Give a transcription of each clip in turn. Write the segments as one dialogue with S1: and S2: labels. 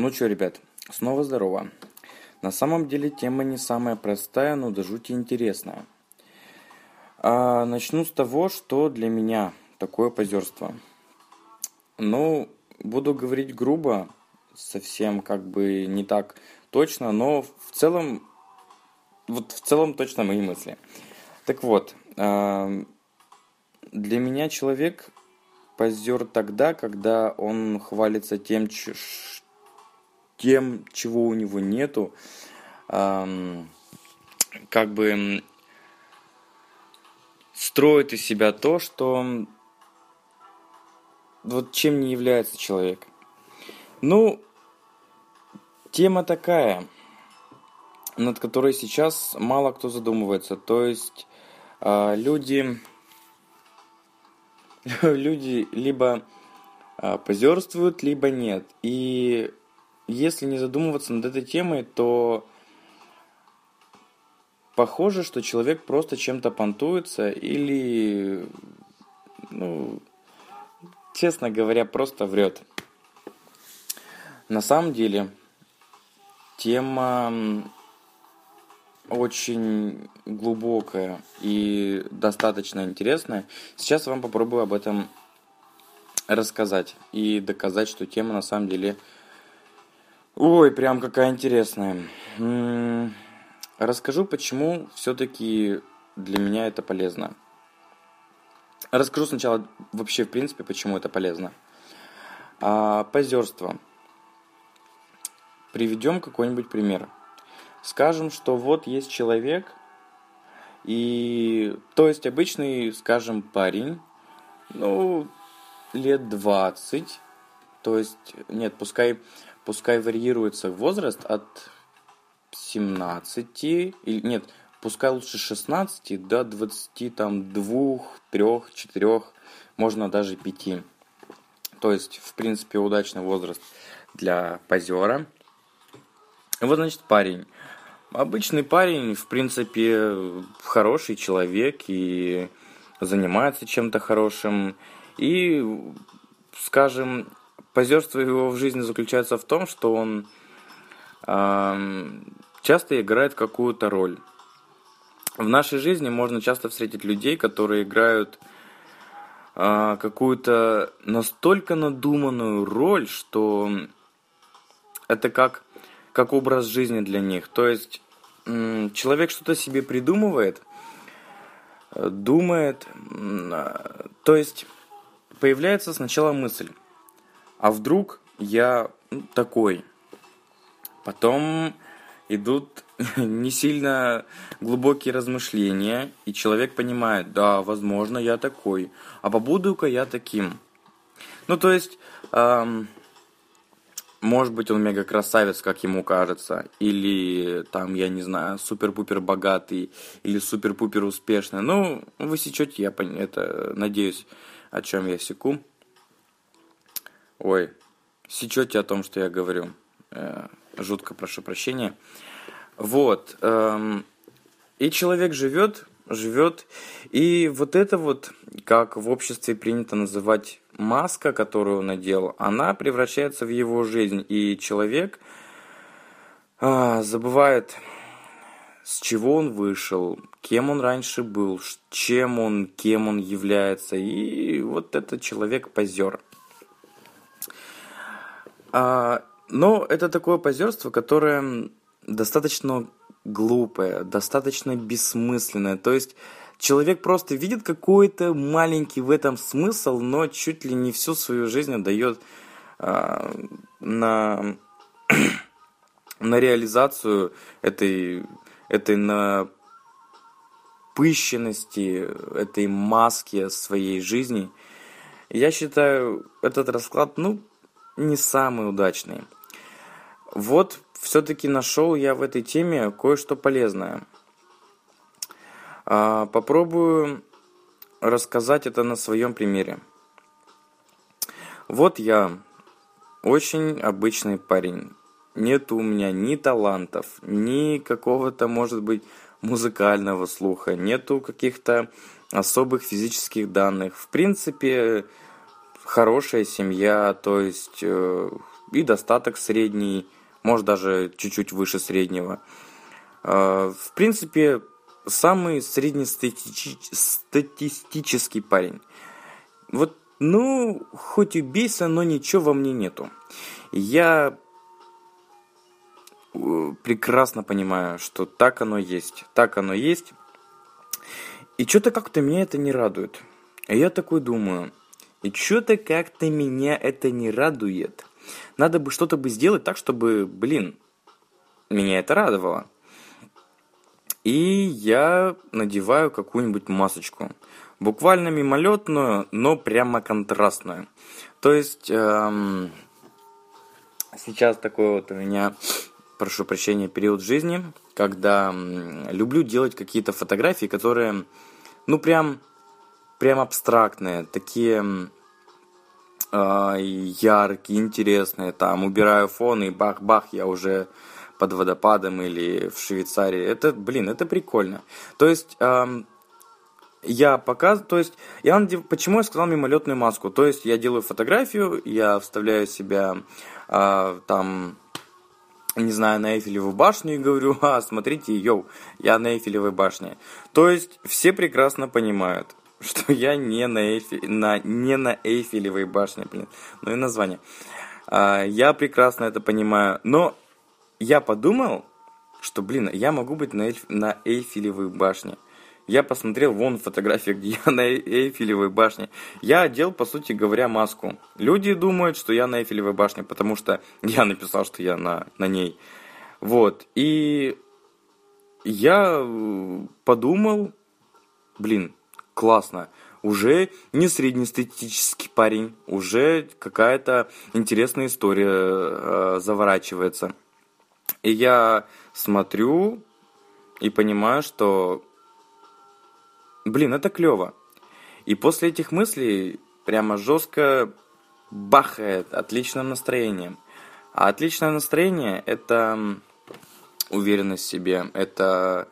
S1: Ну что, ребят, снова здорово. На самом деле тема не самая простая, но до жути интересная. А, начну с того, что для меня такое позерство. Ну, буду говорить грубо, совсем как бы не так точно, но в целом, вот в целом точно мои мысли. Так вот, а, для меня человек позер тогда, когда он хвалится тем, тем, чего у него нету, как бы строит из себя то, что вот чем не является человек. Ну, тема такая, над которой сейчас мало кто задумывается. То есть э, люди, люди либо э, позерствуют, либо нет. И если не задумываться над этой темой, то похоже, что человек просто чем-то понтуется или, ну, честно говоря, просто врет. На самом деле, тема очень глубокая и достаточно интересная. Сейчас я вам попробую об этом рассказать и доказать, что тема на самом деле Ой, прям какая интересная. Расскажу, почему все-таки для меня это полезно. Расскажу сначала вообще, в принципе, почему это полезно. А, позерство. Приведем какой-нибудь пример. Скажем, что вот есть человек, и то есть обычный, скажем, парень, ну, лет 20, то есть, нет, пускай пускай варьируется возраст от 17, или нет, пускай лучше 16 до 20, там, 2, 3, 4, можно даже 5. То есть, в принципе, удачный возраст для позера. Вот, значит, парень. Обычный парень, в принципе, хороший человек и занимается чем-то хорошим. И, скажем, позерство его в жизни заключается в том, что он э, часто играет какую-то роль. В нашей жизни можно часто встретить людей, которые играют э, какую-то настолько надуманную роль, что это как, как образ жизни для них. То есть э, человек что-то себе придумывает, думает, э, то есть появляется сначала мысль а вдруг я ну, такой. Потом идут не сильно глубокие размышления, и человек понимает, да, возможно, я такой, а побуду-ка я таким. Ну, то есть, эм, может быть, он мега красавец, как ему кажется, или там, я не знаю, супер-пупер богатый, или супер-пупер успешный. Ну, вы сечете, я это надеюсь, о чем я секу. Ой, сечете о том, что я говорю. Э, жутко прошу прощения. Вот. Эм, и человек живет, живет. И вот это вот, как в обществе принято называть маска, которую он надел, она превращается в его жизнь. И человек а, забывает, с чего он вышел, кем он раньше был, чем он, кем он является. И вот этот человек позер. А, но это такое позерство, которое достаточно глупое, достаточно бессмысленное. То есть человек просто видит какой-то маленький в этом смысл, но чуть ли не всю свою жизнь отдает а, на, на реализацию этой, этой напыщенности, этой маски своей жизни. Я считаю этот расклад, ну, не самые удачные. Вот все-таки нашел я в этой теме кое-что полезное. А, попробую рассказать это на своем примере. Вот я, очень обычный парень. Нет у меня ни талантов, ни какого-то, может быть, музыкального слуха, нету каких-то особых физических данных. В принципе, хорошая семья, то есть э, и достаток средний, может даже чуть-чуть выше среднего. Э, в принципе, самый среднестатистический парень. Вот, ну, хоть убейся, но ничего во мне нету. Я э, прекрасно понимаю, что так оно есть. Так оно есть. И что-то как-то меня это не радует. А я такой думаю, и что-то как-то меня это не радует. Надо бы что-то бы сделать так, чтобы, блин, меня это радовало. И я надеваю какую-нибудь масочку. Буквально мимолетную, но прямо контрастную. То есть эм, сейчас такой вот у меня, прошу прощения, период жизни, когда люблю делать какие-то фотографии, которые, ну прям, прям абстрактные, такие э, яркие, интересные. Там убираю фон и бах-бах, я уже под водопадом или в Швейцарии. Это, блин, это прикольно. То есть, эм, я показываю, то есть, я почему я сказал мимолетную маску? То есть, я делаю фотографию, я вставляю себя э, там, не знаю, на Эйфелеву башню и говорю, а, смотрите, йоу, я на Эйфелевой башне. То есть, все прекрасно понимают, что я не на, Эйфе, на, не на Эйфелевой башне, блин, ну и название. А, я прекрасно это понимаю, но я подумал, что, блин, я могу быть на, Эльф... на Эйфелевой башне. Я посмотрел вон фотографии, где я на Эйфелевой башне. Я одел, по сути говоря, маску. Люди думают, что я на Эйфелевой башне, потому что я написал, что я на, на ней. Вот. И я э, подумал, блин, классно. Уже не среднестатистический парень, уже какая-то интересная история э, заворачивается. И я смотрю и понимаю, что, блин, это клево. И после этих мыслей прямо жестко бахает отличным настроением. А отличное настроение – это уверенность в себе, это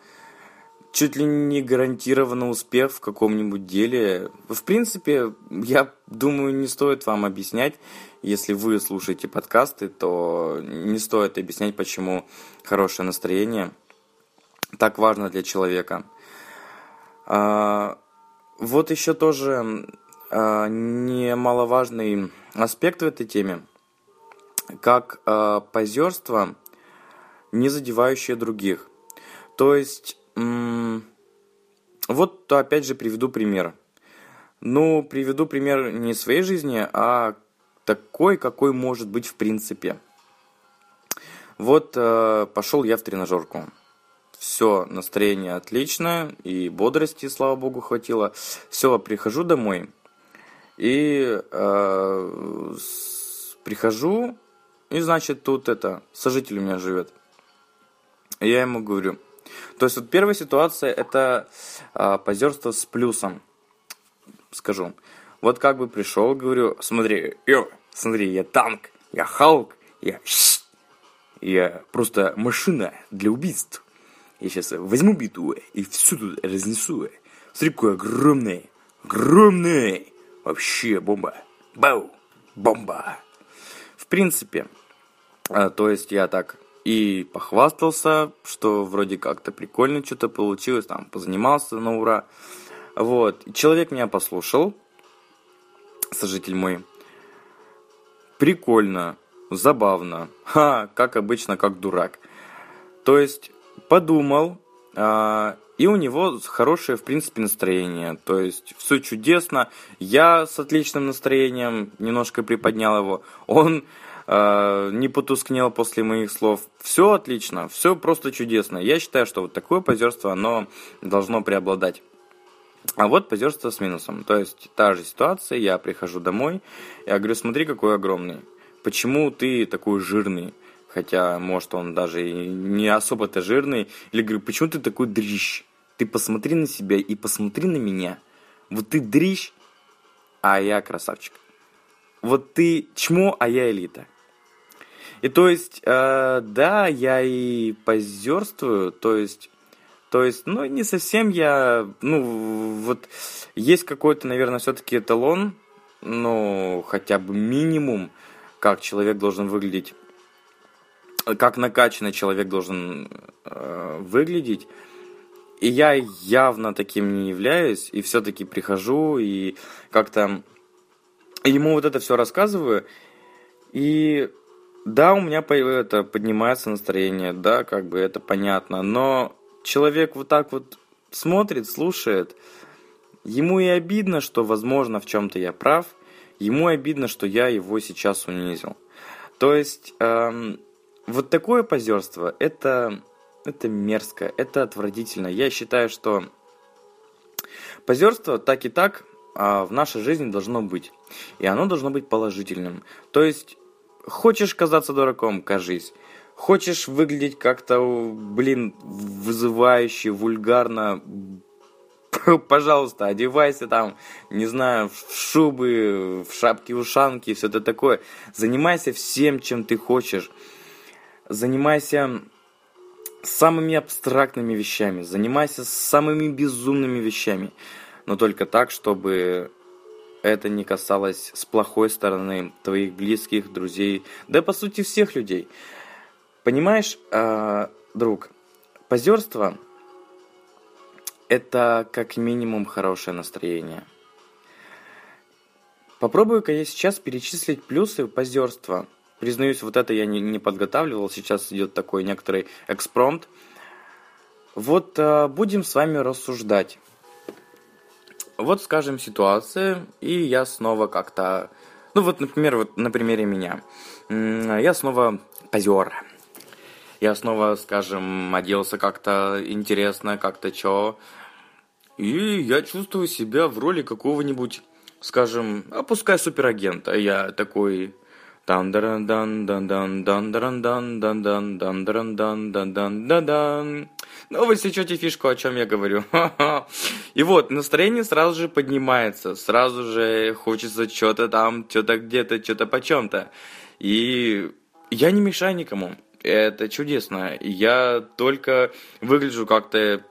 S1: чуть ли не гарантированно успех в каком-нибудь деле. В принципе, я думаю, не стоит вам объяснять, если вы слушаете подкасты, то не стоит объяснять, почему хорошее настроение так важно для человека. А, вот еще тоже а, немаловажный аспект в этой теме, как а, позерство, не задевающее других. То есть, вот опять же приведу пример. Ну, приведу пример не своей жизни, а такой, какой может быть в принципе. Вот э, пошел я в тренажерку. Все, настроение отличное, и бодрости, слава богу, хватило. Все, прихожу домой, и э, прихожу, и значит тут это, сожитель у меня живет. И я ему говорю. То есть вот первая ситуация это э, позерство с плюсом. Скажу. Вот как бы пришел, говорю, смотри, ё, смотри, я танк, я Халк, я я просто машина для убийств. Я сейчас возьму биту и всю тут разнесу. Смотри, какой огромный, огромный. Вообще бомба. Бау, бомба. В принципе, а, то есть я так и похвастался, что вроде как-то прикольно что-то получилось, там позанимался на ура. Вот, человек меня послушал, сожитель мой. Прикольно, забавно. Ха, как обычно, как дурак. То есть, подумал, а, и у него хорошее, в принципе, настроение. То есть, все чудесно. Я с отличным настроением немножко приподнял его. Он э, не потускнел после моих слов. Все отлично, все просто чудесно. Я считаю, что вот такое позерство, оно должно преобладать. А вот позерство с минусом. То есть та же ситуация, я прихожу домой, я говорю, смотри, какой огромный. Почему ты такой жирный? Хотя, может, он даже и не особо-то жирный. Или говорю, почему ты такой дрищ? Ты посмотри на себя и посмотри на меня. Вот ты дрищ, а я красавчик. Вот ты чмо, а я элита. И то есть, э, да, я и позерствую, то есть то есть, ну, не совсем я, ну, вот есть какой-то, наверное, все-таки эталон, ну, хотя бы минимум, как человек должен выглядеть, как накачанный человек должен э, выглядеть. И я явно таким не являюсь, и все-таки прихожу, и как-то ему вот это все рассказываю, и да, у меня это поднимается настроение, да, как бы это понятно, но человек вот так вот смотрит, слушает, ему и обидно, что, возможно, в чем-то я прав, ему обидно, что я его сейчас унизил. То есть, эм, вот такое позерство, это, это мерзко, это отвратительно. Я считаю, что позерство так и так а, в нашей жизни должно быть. И оно должно быть положительным. То есть, хочешь казаться дураком, кажись. Хочешь выглядеть как-то, блин, вызывающе, вульгарно, пожалуйста, одевайся там, не знаю, в шубы, в шапки-ушанки, все это такое. Занимайся всем, чем ты хочешь. Занимайся самыми абстрактными вещами, занимайся самыми безумными вещами. Но только так, чтобы это не касалось с плохой стороны твоих близких, друзей, да по сути всех людей. Понимаешь, э, друг, позерство – это как минимум хорошее настроение. Попробую-ка я сейчас перечислить плюсы позерства. Признаюсь, вот это я не, не подготавливал, сейчас идет такой некоторый экспромт. Вот э, будем с вами рассуждать. Вот, скажем, ситуация, и я снова как-то... Ну вот, например, вот на примере меня. Я снова позер я снова, скажем, оделся как-то интересно, как-то чё. И я чувствую себя в роли какого-нибудь, скажем, а пускай суперагента. Я такой Дан, дан дан дан дан, дан дан дан дан, дан дан дан дан дан. дан. Ну вы сечете фишку, о чем я говорю. И вот настроение сразу же поднимается, сразу же хочется что-то там, что-то где-то, что-то по почем-то. И я не мешаю никому. Это чудесно. Я только выгляжу как-то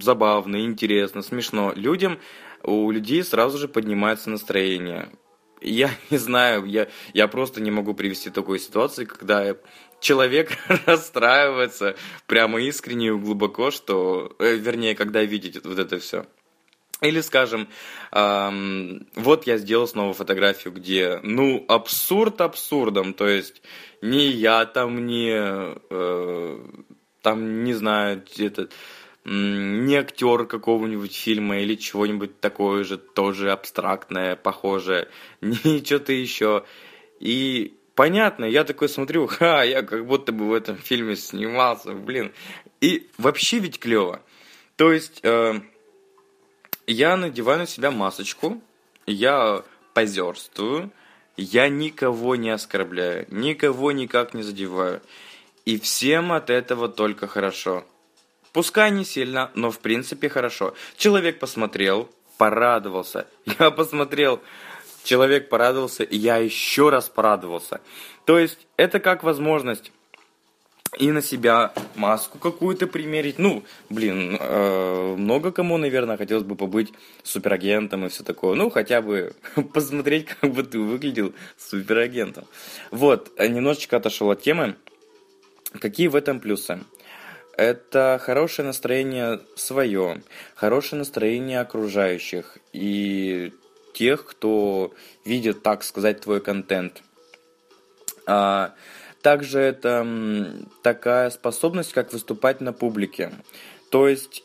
S1: забавно, интересно, смешно людям. У людей сразу же поднимается настроение я не знаю, я, я просто не могу привести такой ситуации, когда человек расстраивается прямо искренне и глубоко, что, э, вернее, когда видит вот это все. Или, скажем, эм, вот я сделал снова фотографию, где, ну, абсурд абсурдом, то есть ни я там, ни, э, там, не знаю, этот, не актер какого-нибудь фильма или чего-нибудь такое же, тоже абстрактное, похожее, ни что-то еще. И понятно, я такой смотрю, ха, я как будто бы в этом фильме снимался, блин. И вообще ведь клево. То есть... Э, я надеваю на себя масочку, я позерствую, я никого не оскорбляю, никого никак не задеваю. И всем от этого только хорошо. Пускай не сильно, но в принципе хорошо. Человек посмотрел, порадовался. Я посмотрел, человек порадовался, и я еще раз порадовался. То есть это как возможность и на себя маску какую-то примерить. Ну, блин, э, много кому, наверное, хотелось бы побыть суперагентом и все такое. Ну, хотя бы посмотреть, как бы ты выглядел суперагентом. Вот, немножечко отошел от темы. Какие в этом плюсы? Это хорошее настроение свое, хорошее настроение окружающих и тех, кто видит, так сказать, твой контент. А, также это такая способность, как выступать на публике. То есть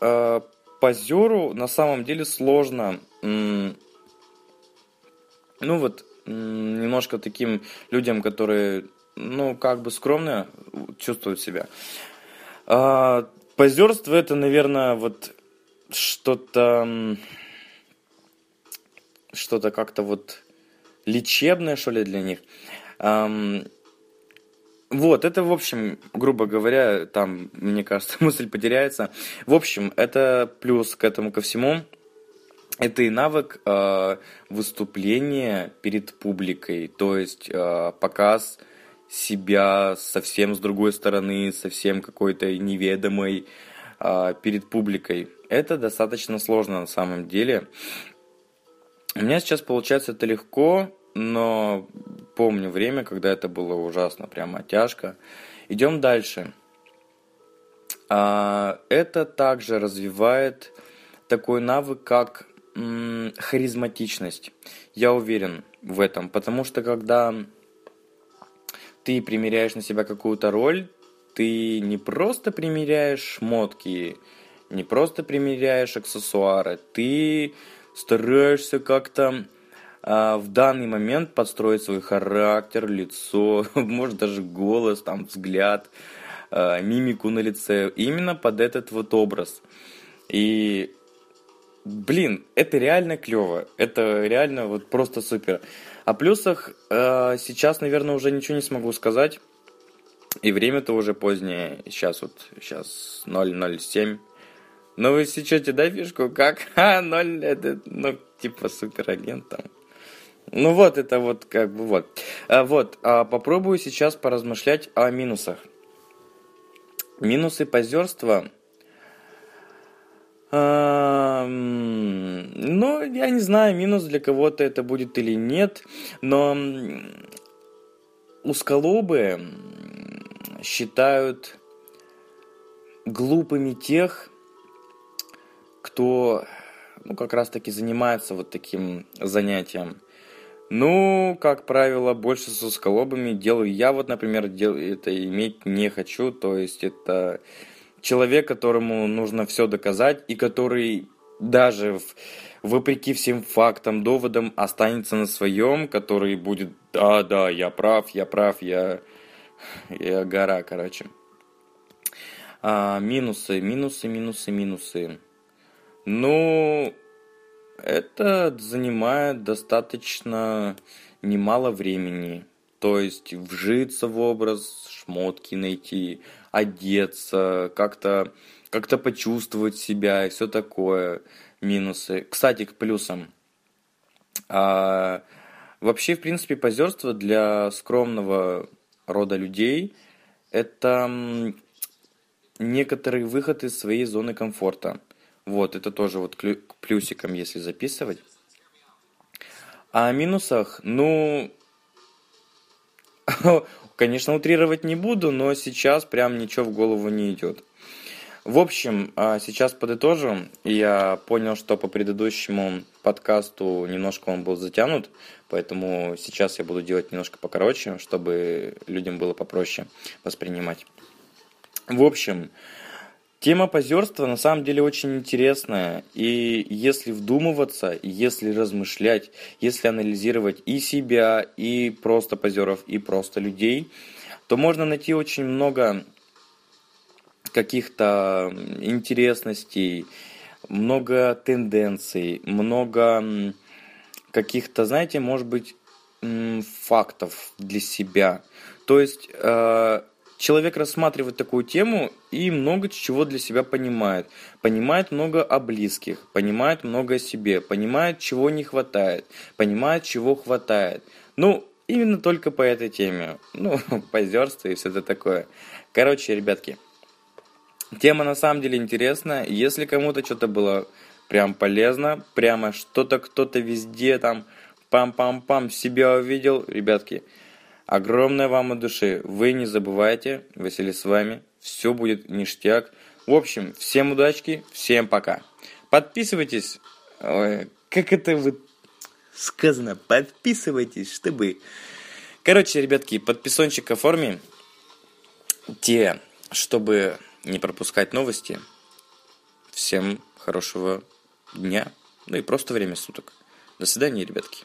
S1: э, позеру на самом деле сложно, ну вот, немножко таким людям, которые, ну, как бы скромно чувствуют себя. А, позерство это, наверное, вот что-то, что-то как-то вот лечебное, что ли, для них. Вот, это, в общем, грубо говоря, там, мне кажется, мысль потеряется. В общем, это плюс к этому ко всему. Это и навык э, выступления перед публикой, то есть э, показ себя совсем с другой стороны, совсем какой-то неведомой э, перед публикой. Это достаточно сложно на самом деле. У меня сейчас получается это легко, но помню время, когда это было ужасно, прямо тяжко. Идем дальше. А, это также развивает такой навык, как харизматичность. Я уверен в этом, потому что когда ты примеряешь на себя какую-то роль, ты не просто примеряешь шмотки, не просто примеряешь аксессуары, ты стараешься как-то а, в данный момент подстроить свой характер, лицо, может даже голос, там взгляд, а, мимику на лице, именно под этот вот образ. И блин, это реально клево, это реально вот просто супер. О плюсах э, сейчас, наверное, уже ничего не смогу сказать. И время-то уже позднее. Сейчас вот, сейчас 007. Но вы сечете, да, фишку? Как? А, 0, это, ну, типа суперагент там. Ну вот, это вот как бы вот. А, вот, а попробую сейчас поразмышлять о минусах. Минусы позерства. Ну, я не знаю, минус для кого-то это будет или нет, но усколобы считают глупыми тех, кто ну, как раз таки занимается вот таким занятием. Ну, как правило, больше с усколобами делаю я. Вот, например, дел... это иметь не хочу. То есть это человек, которому нужно все доказать и который даже в, вопреки всем фактам, доводам останется на своем, который будет, да, да, я прав, я прав, я, я гора, короче. А, минусы, минусы, минусы, минусы. Ну, это занимает достаточно немало времени. То есть вжиться в образ, шмотки найти, одеться, как-то как-то почувствовать себя и все такое. Минусы. Кстати, к плюсам. А, вообще, в принципе, позерство для скромного рода людей это некоторый выход из своей зоны комфорта. Вот, это тоже вот к плюсикам, если записывать. А о минусах, ну, конечно, утрировать не буду, но сейчас прям ничего в голову не идет. В общем, а, сейчас подытожу. Я понял, что по предыдущему подкасту немножко он был затянут, поэтому сейчас я буду делать немножко покороче, чтобы людям было попроще воспринимать. В общем, Тема позерства на самом деле очень интересная, и если вдумываться, если размышлять, если анализировать и себя, и просто позеров, и просто людей, то можно найти очень много каких-то интересностей, много тенденций, много каких-то, знаете, может быть, фактов для себя. То есть э, человек рассматривает такую тему и много чего для себя понимает. Понимает много о близких, понимает много о себе, понимает, чего не хватает, понимает, чего хватает. Ну, именно только по этой теме. Ну, позерство и все это такое. Короче, ребятки, тема на самом деле интересная. Если кому-то что-то было прям полезно, прямо что-то кто-то везде там пам-пам-пам себя увидел, ребятки, Огромное вам от души. Вы не забывайте, Василий с вами. Все будет ништяк. В общем, всем удачки, всем пока. Подписывайтесь. Ой, как это вот сказано? Подписывайтесь, чтобы... Короче, ребятки, подписончик оформи. Те, чтобы не пропускать новости. Всем хорошего дня. Ну и просто время суток. До свидания, ребятки.